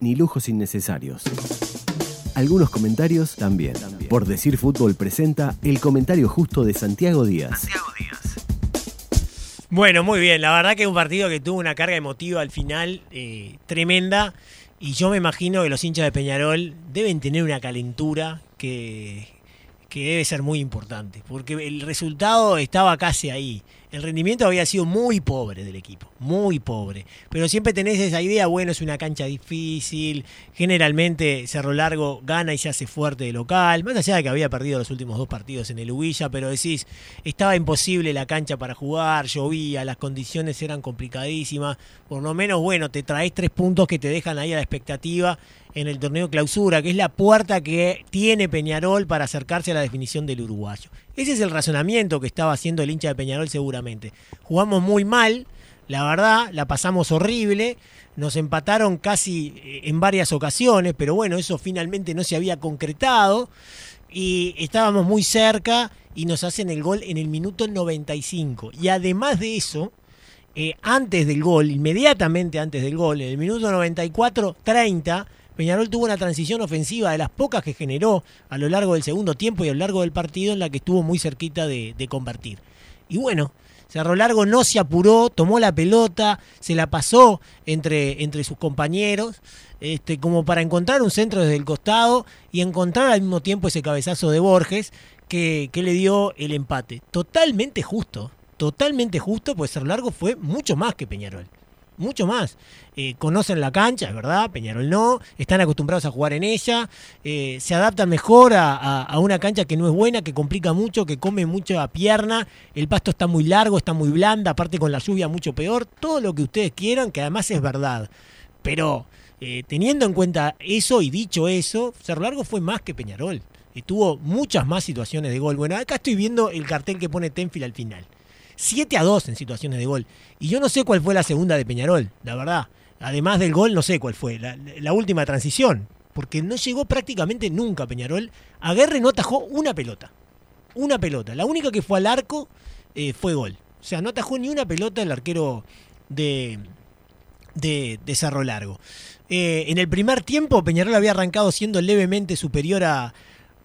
ni lujos innecesarios. Algunos comentarios también. Por Decir Fútbol presenta el comentario justo de Santiago Díaz. Bueno, muy bien. La verdad que es un partido que tuvo una carga emotiva al final eh, tremenda. Y yo me imagino que los hinchas de Peñarol deben tener una calentura que, que debe ser muy importante. Porque el resultado estaba casi ahí el rendimiento había sido muy pobre del equipo, muy pobre. Pero siempre tenés esa idea, bueno, es una cancha difícil, generalmente Cerro Largo gana y se hace fuerte de local, más allá de que había perdido los últimos dos partidos en el Huilla, pero decís, estaba imposible la cancha para jugar, llovía, las condiciones eran complicadísimas, por lo menos, bueno, te traes tres puntos que te dejan ahí a la expectativa en el torneo clausura, que es la puerta que tiene Peñarol para acercarse a la definición del uruguayo. Ese es el razonamiento que estaba haciendo el hincha de Peñarol seguramente. Jugamos muy mal, la verdad, la pasamos horrible, nos empataron casi eh, en varias ocasiones, pero bueno, eso finalmente no se había concretado y estábamos muy cerca y nos hacen el gol en el minuto 95. Y además de eso, eh, antes del gol, inmediatamente antes del gol, en el minuto 94-30, Peñarol tuvo una transición ofensiva de las pocas que generó a lo largo del segundo tiempo y a lo largo del partido en la que estuvo muy cerquita de, convertir. Y bueno, Cerro Largo no se apuró, tomó la pelota, se la pasó entre, entre sus compañeros, este, como para encontrar un centro desde el costado y encontrar al mismo tiempo ese cabezazo de Borges que, que le dio el empate. Totalmente justo, totalmente justo, pues Cerro Largo fue mucho más que Peñarol mucho más. Eh, conocen la cancha, es verdad, Peñarol no, están acostumbrados a jugar en ella, eh, se adaptan mejor a, una cancha que no es buena, que complica mucho, que come mucho a pierna, el pasto está muy largo, está muy blanda, aparte con la lluvia mucho peor, todo lo que ustedes quieran, que además es verdad. Pero eh, teniendo en cuenta eso y dicho eso, Cerro Largo fue más que Peñarol. Y tuvo muchas más situaciones de gol. Bueno, acá estoy viendo el cartel que pone Tenfield al final. 7 a 2 en situaciones de gol. Y yo no sé cuál fue la segunda de Peñarol, la verdad. Además del gol, no sé cuál fue. La, última transición. Porque no llegó prácticamente nunca Peñarol. Aguerre no atajó una pelota. Una pelota. La única que fue al arco eh, fue gol. O sea, no atajó ni una pelota el arquero de, de, Cerro Largo. Eh, en el primer tiempo, Peñarol había arrancado siendo levemente superior a,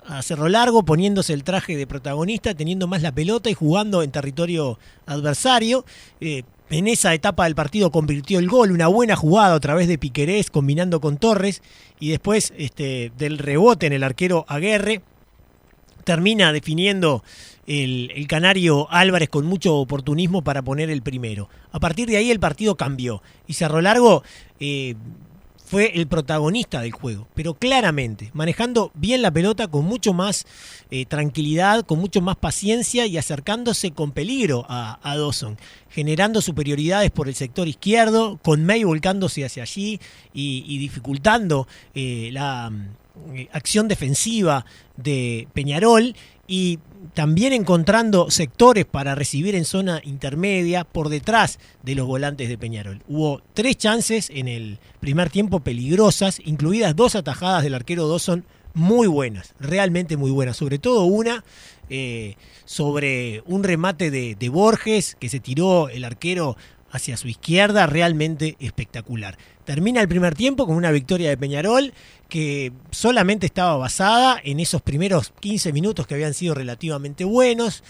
a Cerro Largo, poniéndose el traje de protagonista, teniendo más la pelota y jugando en territorio adversario. Eh, en esa etapa del partido convirtió el gol, una buena jugada otra vez de Piquerés combinando con Torres y después este, del rebote en el arquero Aguerre termina definiendo el, canario Álvarez con mucho oportunismo para poner el primero. A partir de ahí el partido cambió y Cerro Largo eh, fue el protagonista del juego, pero claramente, manejando bien la pelota con mucho más eh, tranquilidad, con mucho más paciencia y acercándose con peligro a, Dawson, generando superioridades por el sector izquierdo, con May volcándose hacia allí y, dificultando eh, la eh, acción defensiva de Peñarol y también encontrando sectores para recibir en zona intermedia por detrás de los volantes de Peñarol. Hubo tres chances en el primer tiempo peligrosas, incluidas dos atajadas del arquero Dawson muy buenas, realmente muy buenas, sobre todo una eh, sobre un remate de, de Borges que se tiró el arquero hacia su izquierda, realmente espectacular. Termina el primer tiempo con una victoria de Peñarol que solamente estaba basada en esos primeros 15 minutos que habían sido relativamente buenos,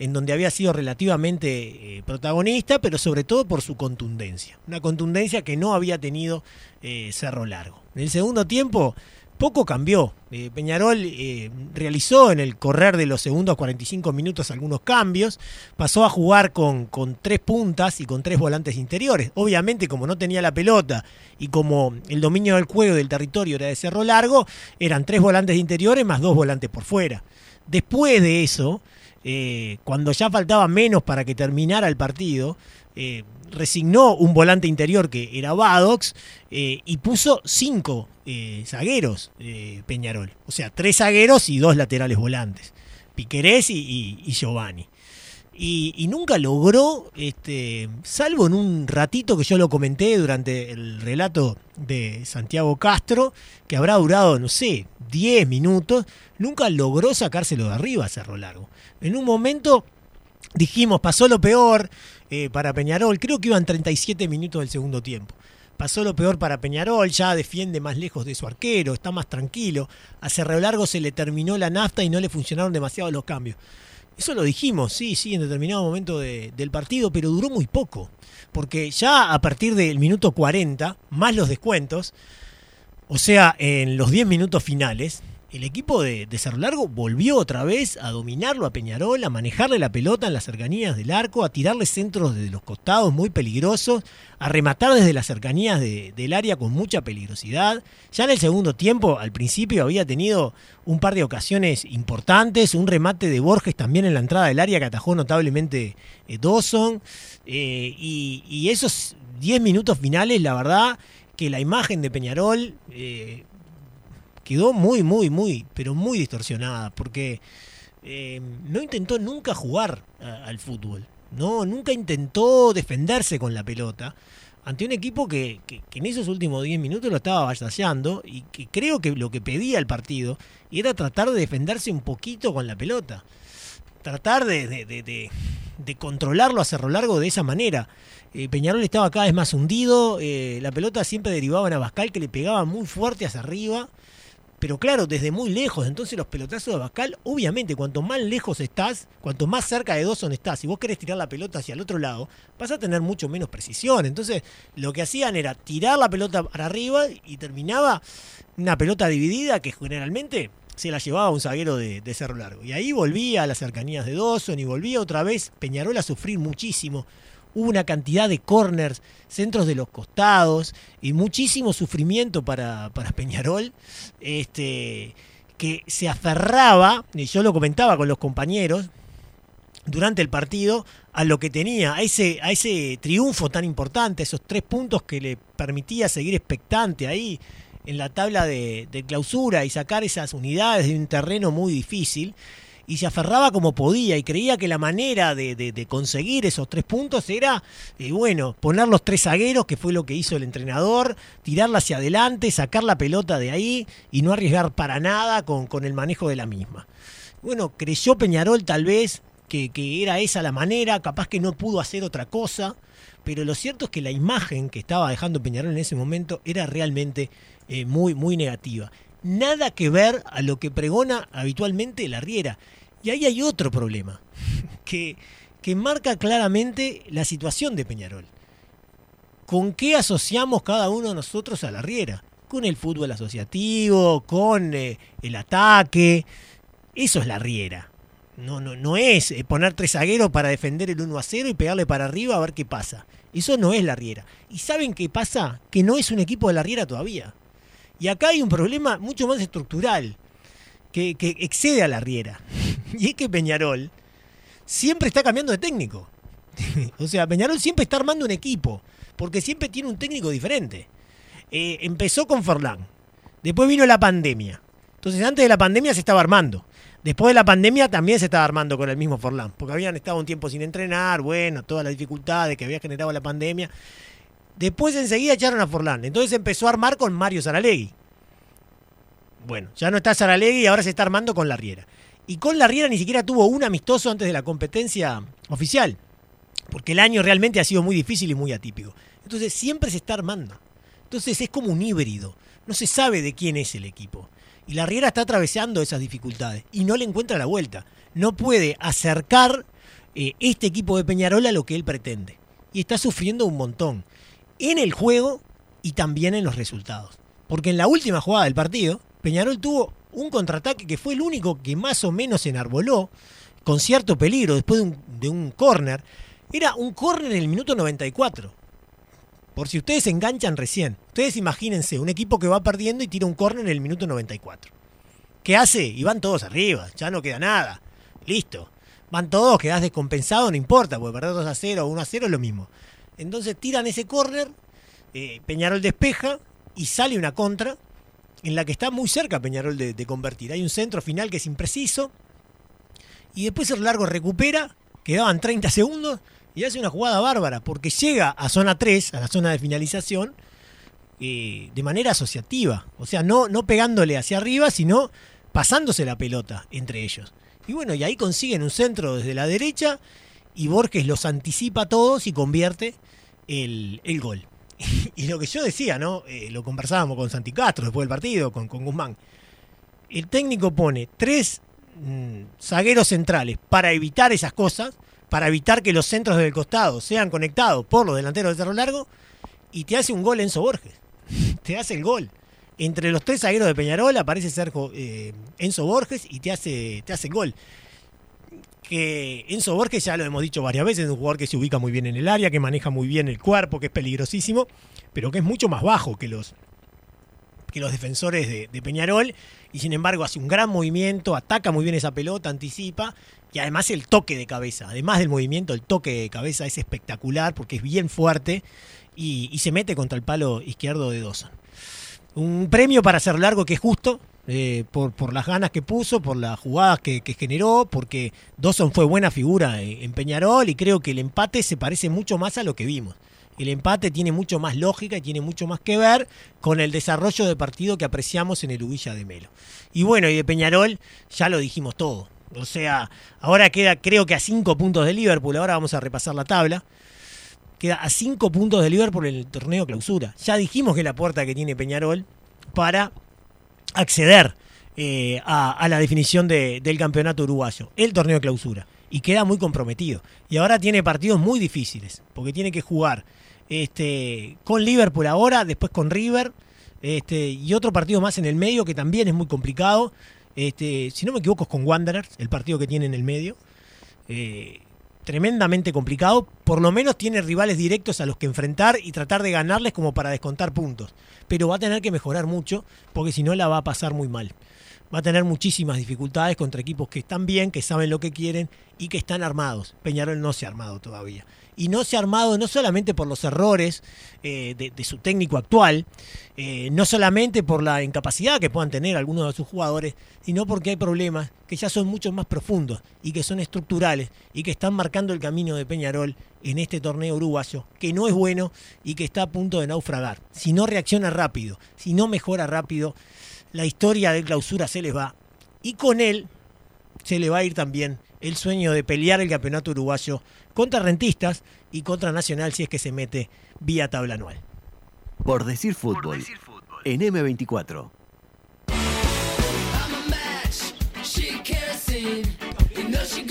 en donde había sido relativamente eh, protagonista, pero sobre todo por su contundencia. Una contundencia que no había tenido eh, Cerro Largo. En el segundo tiempo poco cambió. Eh, Peñarol eh, realizó en el correr de los segundos 45 minutos algunos cambios, pasó a jugar con, tres puntas y con tres volantes interiores. Obviamente, como no tenía la pelota y como el dominio del juego del territorio era de cerro largo, eran tres volantes interiores más dos volantes por fuera. Después de eso, eh, cuando ya faltaba menos para que terminara el partido, resignó un volante interior que era Badox y puso cinco eh, zagueros eh, Peñarol. O sea, tres zagueros y dos laterales volantes. Piquerés y, Giovanni. Y, nunca logró, este, salvo en un ratito que yo lo comenté durante el relato de Santiago Castro, que habrá durado, no sé, 10 minutos, nunca logró sacárselo de arriba a Cerro Largo. En un momento dijimos, pasó lo peor, eh, para Peñarol. Creo que iban 37 minutos del segundo tiempo. Pasó lo peor para Peñarol, ya defiende más lejos de su arquero, está más tranquilo. A Cerro Largo se le terminó la nafta y no le funcionaron demasiado los cambios. Eso lo dijimos, sí, sí, en determinado momento del partido, pero duró muy poco. Porque ya a partir del minuto 40, más los descuentos, o sea, en los 10 minutos finales, el equipo de, Cerro Largo volvió otra vez a dominarlo a Peñarol, a manejarle la pelota en las cercanías del arco, a tirarle centros desde los costados muy peligrosos, a rematar desde las cercanías del área con mucha peligrosidad. Ya en el segundo tiempo, al principio, había tenido un par de ocasiones importantes, un remate de Borges también en la entrada del área que atajó notablemente eh, Dawson. Eh, y, esos 10 minutos finales, la verdad que la imagen de Peñarol eh, quedó muy, muy, muy, pero muy distorsionada, porque eh, no intentó nunca jugar al fútbol, no, nunca intentó defenderse con la pelota ante un equipo que, en esos últimos 10 minutos lo estaba avasallando y que creo que lo que pedía el partido era tratar de defenderse un poquito con la pelota, tratar de, de, controlarlo a cerro largo de esa manera. Eh, Peñarol estaba cada vez más hundido, eh, la pelota siempre derivaba en Abascal que le pegaba muy fuerte hacia arriba pero claro, desde muy lejos. Entonces los pelotazos de Abascal, obviamente, cuanto más lejos estás, cuanto más cerca de Dawson estás, si vos querés tirar la pelota hacia el otro lado, vas a tener mucho menos precisión. Entonces lo que hacían era tirar la pelota para arriba y terminaba una pelota dividida que generalmente se la llevaba un zaguero de, de, Cerro Largo. Y ahí volvía a las cercanías de Dawson y volvía otra vez Peñarol a sufrir muchísimo hubo una cantidad de corners, centros de los costados y muchísimo sufrimiento para, Peñarol, este, que se aferraba, y yo lo comentaba con los compañeros durante el partido, a lo que tenía, a ese, a ese triunfo tan importante, esos tres puntos que le permitía seguir expectante ahí en la tabla de clausura y sacar esas unidades de un terreno muy difícil y se aferraba como podía y creía que la manera de, conseguir esos tres puntos era, eh, bueno, poner los tres zagueros, que fue lo que hizo el entrenador, tirarla hacia adelante, sacar la pelota de ahí y no arriesgar para nada con, con el manejo de la misma. Bueno, creyó Peñarol tal vez que, era esa la manera, capaz que no pudo hacer otra cosa, pero lo cierto es que la imagen que estaba dejando Peñarol en ese momento era realmente eh, muy, muy negativa nada que ver a lo que pregona habitualmente la Riera. Y ahí hay otro problema, que, que marca claramente la situación de Peñarol. ¿Con qué asociamos cada uno de nosotros a la Riera? Con el fútbol asociativo, con eh, el ataque. Eso es la Riera. No, no, no es eh, poner tres zagueros para defender el 1 a 0 y pegarle para arriba a ver qué pasa. Eso no es la Riera. ¿Y saben qué pasa? Que no es un equipo de la Riera todavía. Y acá hay un problema mucho más estructural, que, excede a la Riera. Y es que Peñarol siempre está cambiando de técnico. o sea, Peñarol siempre está armando un equipo, porque siempre tiene un técnico diferente. Eh, empezó con Forlán, después vino la pandemia. Entonces antes de la pandemia se estaba armando. Después de la pandemia también se estaba armando con el mismo Forlán, porque habían estado un tiempo sin entrenar, bueno, todas las dificultades que había generado la pandemia. Después enseguida echaron a Forlán. Entonces empezó a armar con Mario Saralegui. Bueno, ya no está Saralegui y ahora se está armando con la Riera. Y con la Riera ni siquiera tuvo un amistoso antes de la competencia oficial. Porque el año realmente ha sido muy difícil y muy atípico. Entonces siempre se está armando. Entonces es como un híbrido. No se sabe de quién es el equipo. Y la Riera está atravesando esas dificultades y no le encuentra la vuelta. No puede acercar eh, este equipo de Peñarol a lo que él pretende. Y está sufriendo un montón en el juego y también en los resultados. Porque en la última jugada del partido, Peñarol tuvo un contraataque que fue el único que más o menos enarboló, con cierto peligro, después de un, de un córner. Era un córner en el minuto 94. Por si ustedes se enganchan recién. Ustedes imagínense, un equipo que va perdiendo y tira un córner en el minuto 94. ¿Qué hace? Y van todos arriba, ya no queda nada. Listo. Van todos, quedás descompensado, no importa, porque perder 2 a 0 o 1 a 0 es lo mismo. Entonces tiran ese córner, eh, Peñarol despeja y sale una contra en la que está muy cerca Peñarol de, convertir. Hay un centro final que es impreciso y después el largo recupera, quedaban 30 segundos y hace una jugada bárbara porque llega a zona 3, a la zona de finalización, eh, de manera asociativa. O sea, no, no pegándole hacia arriba, sino pasándose la pelota entre ellos. Y bueno, y ahí consiguen un centro desde la derecha y Borges los anticipa a todos y convierte el, gol. Y lo que yo decía, ¿no? Eh, lo conversábamos con Santi Castro después del partido, con, con Guzmán. El técnico pone tres mm, zagueros centrales para evitar esas cosas, para evitar que los centros del costado sean conectados por los delanteros de Cerro Largo, y te hace un gol Enzo Borges. te hace el gol. Entre los tres zagueros de Peñarol aparece Sergio eh, Enzo Borges y te hace, te hace el gol que Enzo Borges, ya lo hemos dicho varias veces, es un jugador que se ubica muy bien en el área, que maneja muy bien el cuerpo, que es peligrosísimo, pero que es mucho más bajo que los, que los defensores de, Peñarol, y sin embargo hace un gran movimiento, ataca muy bien esa pelota, anticipa, y además el toque de cabeza, además del movimiento, el toque de cabeza es espectacular porque es bien fuerte y, y se mete contra el palo izquierdo de Dawson. Un premio para ser largo que es justo, eh, por, por, las ganas que puso, por las jugadas que, generó, porque Dawson fue buena figura en, Peñarol y creo que el empate se parece mucho más a lo que vimos. El empate tiene mucho más lógica y tiene mucho más que ver con el desarrollo de partido que apreciamos en el Ubilla de Melo. Y bueno, y de Peñarol ya lo dijimos todo. O sea, ahora queda creo que a cinco puntos de Liverpool, ahora vamos a repasar la tabla. Queda a cinco puntos de Liverpool en el torneo clausura. Ya dijimos que la puerta que tiene Peñarol para acceder eh, a, la definición de, del campeonato uruguayo, el torneo de clausura. Y queda muy comprometido. Y ahora tiene partidos muy difíciles, porque tiene que jugar este, con Liverpool ahora, después con River, este, y otro partido más en el medio que también es muy complicado. Este, si no me equivoco es con Wanderers, el partido que tiene en el medio. Eh, tremendamente complicado. Por lo menos tiene rivales directos a los que enfrentar y tratar de ganarles como para descontar puntos. Pero va a tener que mejorar mucho porque si no la va a pasar muy mal. Va a tener muchísimas dificultades contra equipos que están bien, que saben lo que quieren y que están armados. Peñarol no se ha armado todavía. Y no se ha armado no solamente por los errores eh, de, su técnico actual, eh, no solamente por la incapacidad que puedan tener algunos de sus jugadores, sino porque hay problemas que ya son mucho más profundos y que son estructurales y que están marcando el camino de Peñarol en este torneo uruguayo, que no es bueno y que está a punto de naufragar. Si no reacciona rápido, si no mejora rápido, la historia de clausura se les va y con él se le va a ir también el sueño de pelear el campeonato uruguayo contra Rentistas y contra Nacional si es que se mete vía tabla anual. Por decir fútbol, Por decir fútbol. en M24.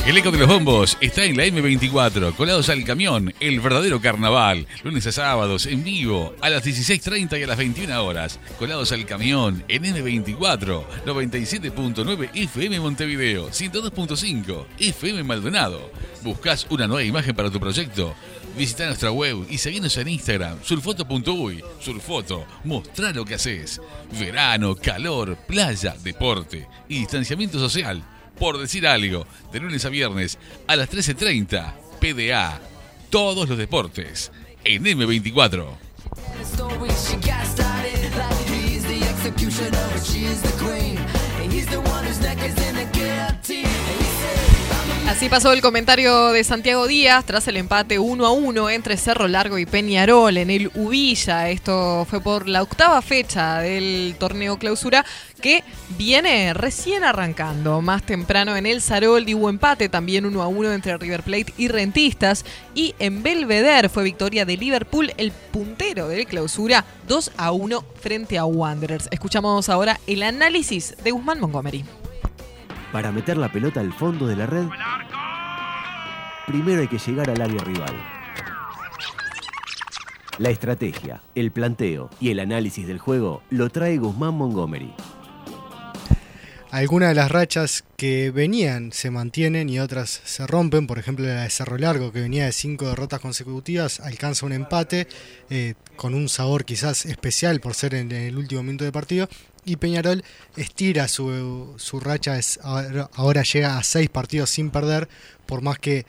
El eco de los bombos está en la M24, colados al camión, el verdadero carnaval, lunes a sábados en vivo, a las 16.30 y a las 21 horas, colados al camión en M24, 97.9 FM Montevideo, 102.5 FM Maldonado. ¿Buscas una nueva imagen para tu proyecto? Visita nuestra web y seguinos en Instagram, surfoto.uy. Surfoto, mostrá lo que haces. Verano, calor, playa, deporte y distanciamiento social por decir algo, de lunes a viernes a las 13.30, PDA, todos los deportes, en M24. Así pasó el comentario de Santiago Díaz tras el empate 1 a 1 entre Cerro Largo y Peñarol en el Ubilla. Esto fue por la octava fecha del torneo clausura que viene recién arrancando. Más temprano en el Sarol hubo empate también 1 a 1 entre River Plate y Rentistas. Y en Belvedere fue victoria de Liverpool, el puntero del clausura, 2 a 1 frente a Wanderers. Escuchamos ahora el análisis de Guzmán Montgomery. Para meter la pelota al fondo de la red, primero hay que llegar al área rival. La estrategia, el planteo y el análisis del juego lo trae Guzmán Montgomery. Algunas de las rachas que venían se mantienen y otras se rompen. Por ejemplo, la de Cerro Largo, que venía de cinco derrotas consecutivas, alcanza un empate eh, con un sabor quizás especial por ser en, el último minuto de partido y Peñarol estira su, su racha, ahora, llega a seis partidos sin perder, por más que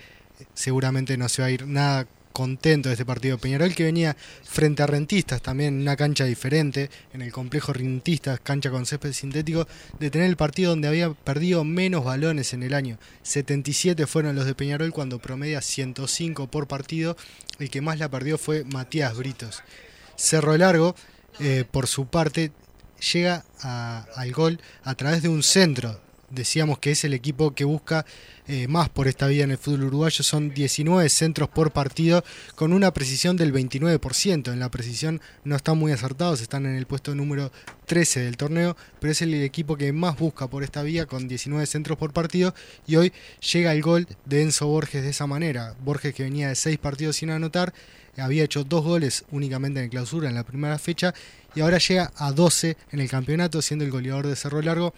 seguramente no se va a ir nada contento de este partido. Peñarol que venía frente a Rentistas, también en una cancha diferente, en el complejo Rentistas, cancha con césped sintético, de tener el partido donde había perdido menos balones en el año. 77 fueron los de Peñarol cuando promedia 105 por partido. El que más la perdió fue Matías Britos. Cerro Largo, eh, por su parte, llega al gol a través de un centro decíamos que es el equipo que busca eh, más por esta vía en el fútbol uruguayo. Son 19 centros por partido con una precisión del 29%. En la precisión no están muy acertados, están en el puesto número 13 del torneo, pero es el equipo que más busca por esta vía con 19 centros por partido y hoy llega el gol de Enzo Borges de esa manera. Borges que venía de 6 partidos sin anotar, había hecho dos goles únicamente en clausura en la primera fecha y ahora llega a 12 en el campeonato siendo el goleador de Cerro Largo.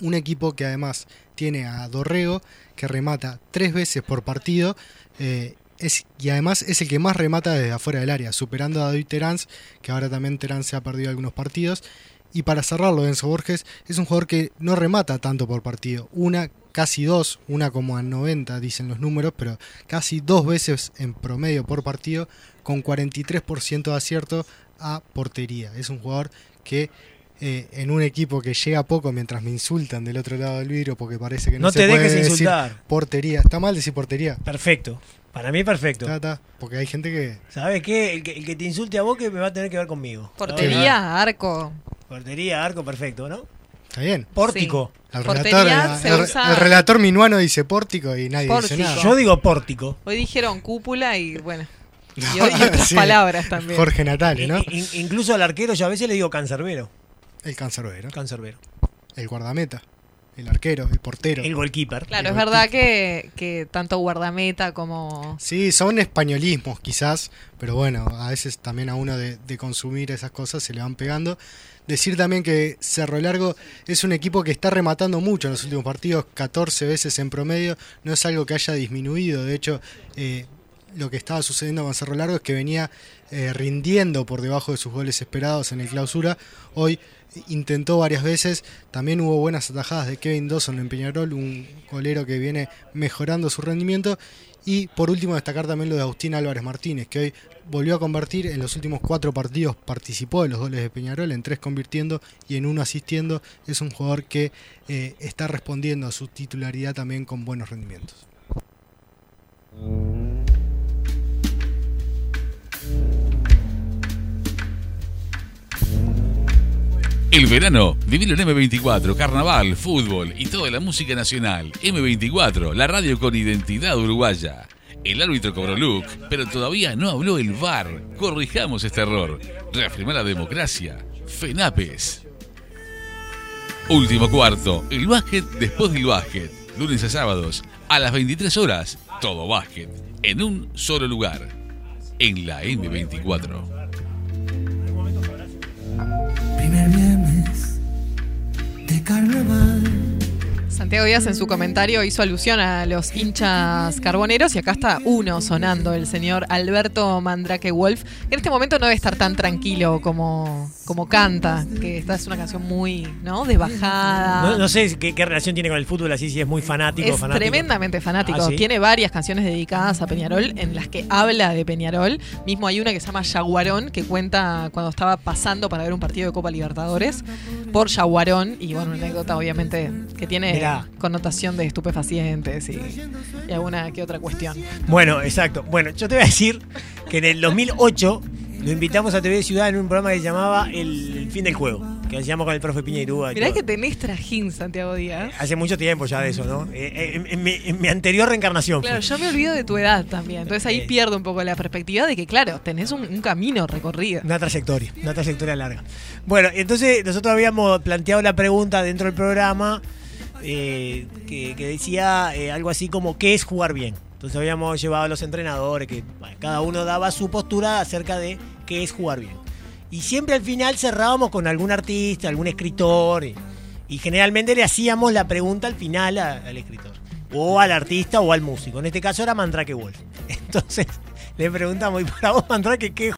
Un equipo que además tiene a Dorrego, que remata tres veces por partido. eh, y además es el que más remata desde afuera del área, superando a David Terán, que ahora también Terán se ha perdido algunos partidos. Y para cerrarlo, Enzo Borges es un jugador que no remata tanto por partido. Una, casi dos, una como a 90 dicen los números, pero casi dos veces en promedio por partido, con 43% de acierto a portería. Es un jugador que eh, en un equipo que llega poco mientras me insultan del otro lado del vidrio porque parece que no, No se te puede dejes decir insultar. portería. Está mal decir portería. Perfecto. Para mí perfecto. Está, está, porque hay gente que ¿Sabes qué? El que, el que te insulte a vos que me va a tener que ver conmigo. Portería, arco. Portería, arco, perfecto, ¿no? está bien. Pórtico. El Portería relator, se el- usa- el relator minuano dice pórtico y nadie Pórtico. dice nada. Yo digo pórtico. Hoy dijeron cúpula y bueno. Y, No, y otras sí. palabras también. Jorge Natale, ¿no? In- in- incluso al arquero yo a veces le digo cancerbero. El cancerbero, Cancerbero. el guardameta, el arquero, el portero. El goalkeeper. Claro, El es verdad que, que tanto guardameta como... Sí, son españolismos quizás, pero bueno, a veces también a uno de, de consumir esas cosas se le van pegando. Decir también que Cerro Largo es un equipo que está rematando mucho en los últimos partidos, 14 veces en promedio, no es algo que haya disminuido, de hecho eh, lo que estaba sucediendo con Cerro Largo es que venía eh, rindiendo por debajo de sus goles esperados en el clausura, hoy intentó varias veces, también hubo buenas atajadas de Kevin Dawson en Peñarol, un golero que viene mejorando su rendimiento, y por último destacar también lo de Agustín Álvarez Martínez, que hoy volvió a convertir en los últimos cuatro partidos, participó de los goles de Peñarol, en tres convirtiendo y en uno asistiendo. Es un jugador que eh, está respondiendo a su titularidad también con buenos rendimientos. El verano, vivilo en M24, carnaval, fútbol y toda la música nacional. M24, la radio con identidad uruguaya. El árbitro cobró look, pero todavía no habló el VAR. Corrijamos este error. Reafirmar la democracia. FENAPES. Último cuarto, el básquet después del básquet. Lunes a sábados, a las 23 horas, todo básquet. En un solo lugar. En la M24. Carnaval. Santiago Díaz en su comentario hizo alusión a los hinchas carboneros y acá está uno sonando, el señor Alberto Mandrake Wolf, que en este momento no debe estar tan tranquilo como, como canta, que esta es una canción muy, ¿no? De bajada. No, no sé qué, qué relación tiene con el fútbol, así si es muy fanático. Es fanático. tremendamente fanático. Ah, ¿sí? Tiene varias canciones dedicadas a Peñarol en las que habla de Peñarol. Mismo hay una que se llama Yaguarón, que cuenta cuando estaba pasando para ver un partido de Copa Libertadores por Yaguarón. Y bueno, una anécdota obviamente que tiene Mirá. connotación de estupefacientes y, y alguna que otra cuestión. Bueno, exacto. Bueno, yo te voy a decir que en el 2008 lo invitamos a TV Ciudad en un programa que se llamaba El, El fin del juego, que hacíamos con el profe Piñeirúa. y Mirá todo. que tenés trajín, Santiago Díaz. Hace mucho tiempo ya de eso, ¿no? Eh, eh, en, en mi, en mi anterior reencarnación. Claro, fue. yo me olvido de tu edad también. Entonces ahí Eh. pierdo un poco la perspectiva de que, claro, tenés un, un camino recorrido. Una trayectoria, una trayectoria larga. Bueno, entonces nosotros habíamos planteado la pregunta dentro del programa eh, que, que decía eh, algo así como ¿qué es jugar bien? Entonces habíamos llevado a los entrenadores que bueno, cada uno daba su postura acerca de qué es jugar bien. Y siempre al final cerrábamos con algún artista, algún escritor y, generalmente le hacíamos la pregunta al final al escritor. O al artista o al músico. En este caso era Mandrake Wolf. Entonces le preguntamos, ¿y para vos Mandrake qué